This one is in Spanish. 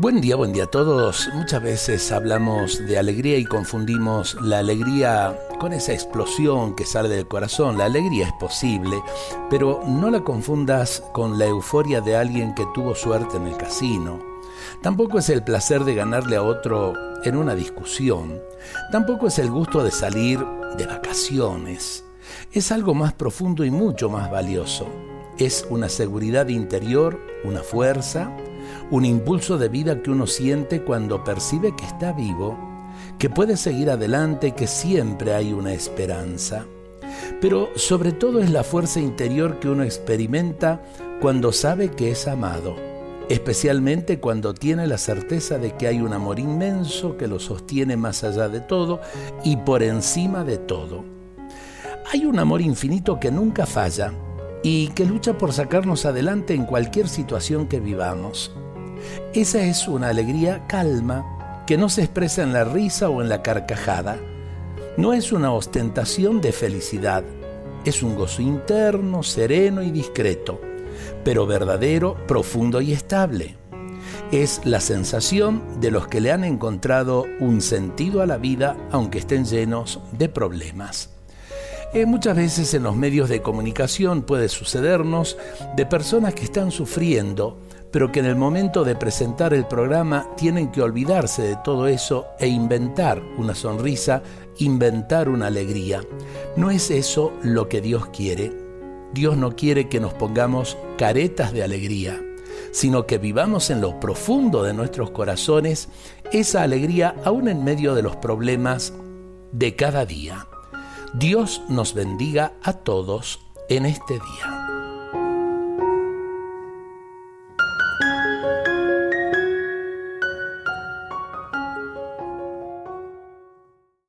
Buen día, buen día a todos. Muchas veces hablamos de alegría y confundimos la alegría con esa explosión que sale del corazón. La alegría es posible, pero no la confundas con la euforia de alguien que tuvo suerte en el casino. Tampoco es el placer de ganarle a otro en una discusión. Tampoco es el gusto de salir de vacaciones. Es algo más profundo y mucho más valioso. Es una seguridad interior, una fuerza, un impulso de vida que uno siente cuando percibe que está vivo, que puede seguir adelante, que siempre hay una esperanza. Pero sobre todo es la fuerza interior que uno experimenta cuando sabe que es amado, especialmente cuando tiene la certeza de que hay un amor inmenso que lo sostiene más allá de todo y por encima de todo. Hay un amor infinito que nunca falla y que lucha por sacarnos adelante en cualquier situación que vivamos. Esa es una alegría calma que no se expresa en la risa o en la carcajada. No es una ostentación de felicidad, es un gozo interno, sereno y discreto, pero verdadero, profundo y estable. Es la sensación de los que le han encontrado un sentido a la vida aunque estén llenos de problemas. Eh, muchas veces en los medios de comunicación puede sucedernos de personas que están sufriendo pero que en el momento de presentar el programa tienen que olvidarse de todo eso e inventar una sonrisa, inventar una alegría. No es eso lo que Dios quiere. Dios no quiere que nos pongamos caretas de alegría, sino que vivamos en lo profundo de nuestros corazones esa alegría aún en medio de los problemas de cada día. Dios nos bendiga a todos en este día.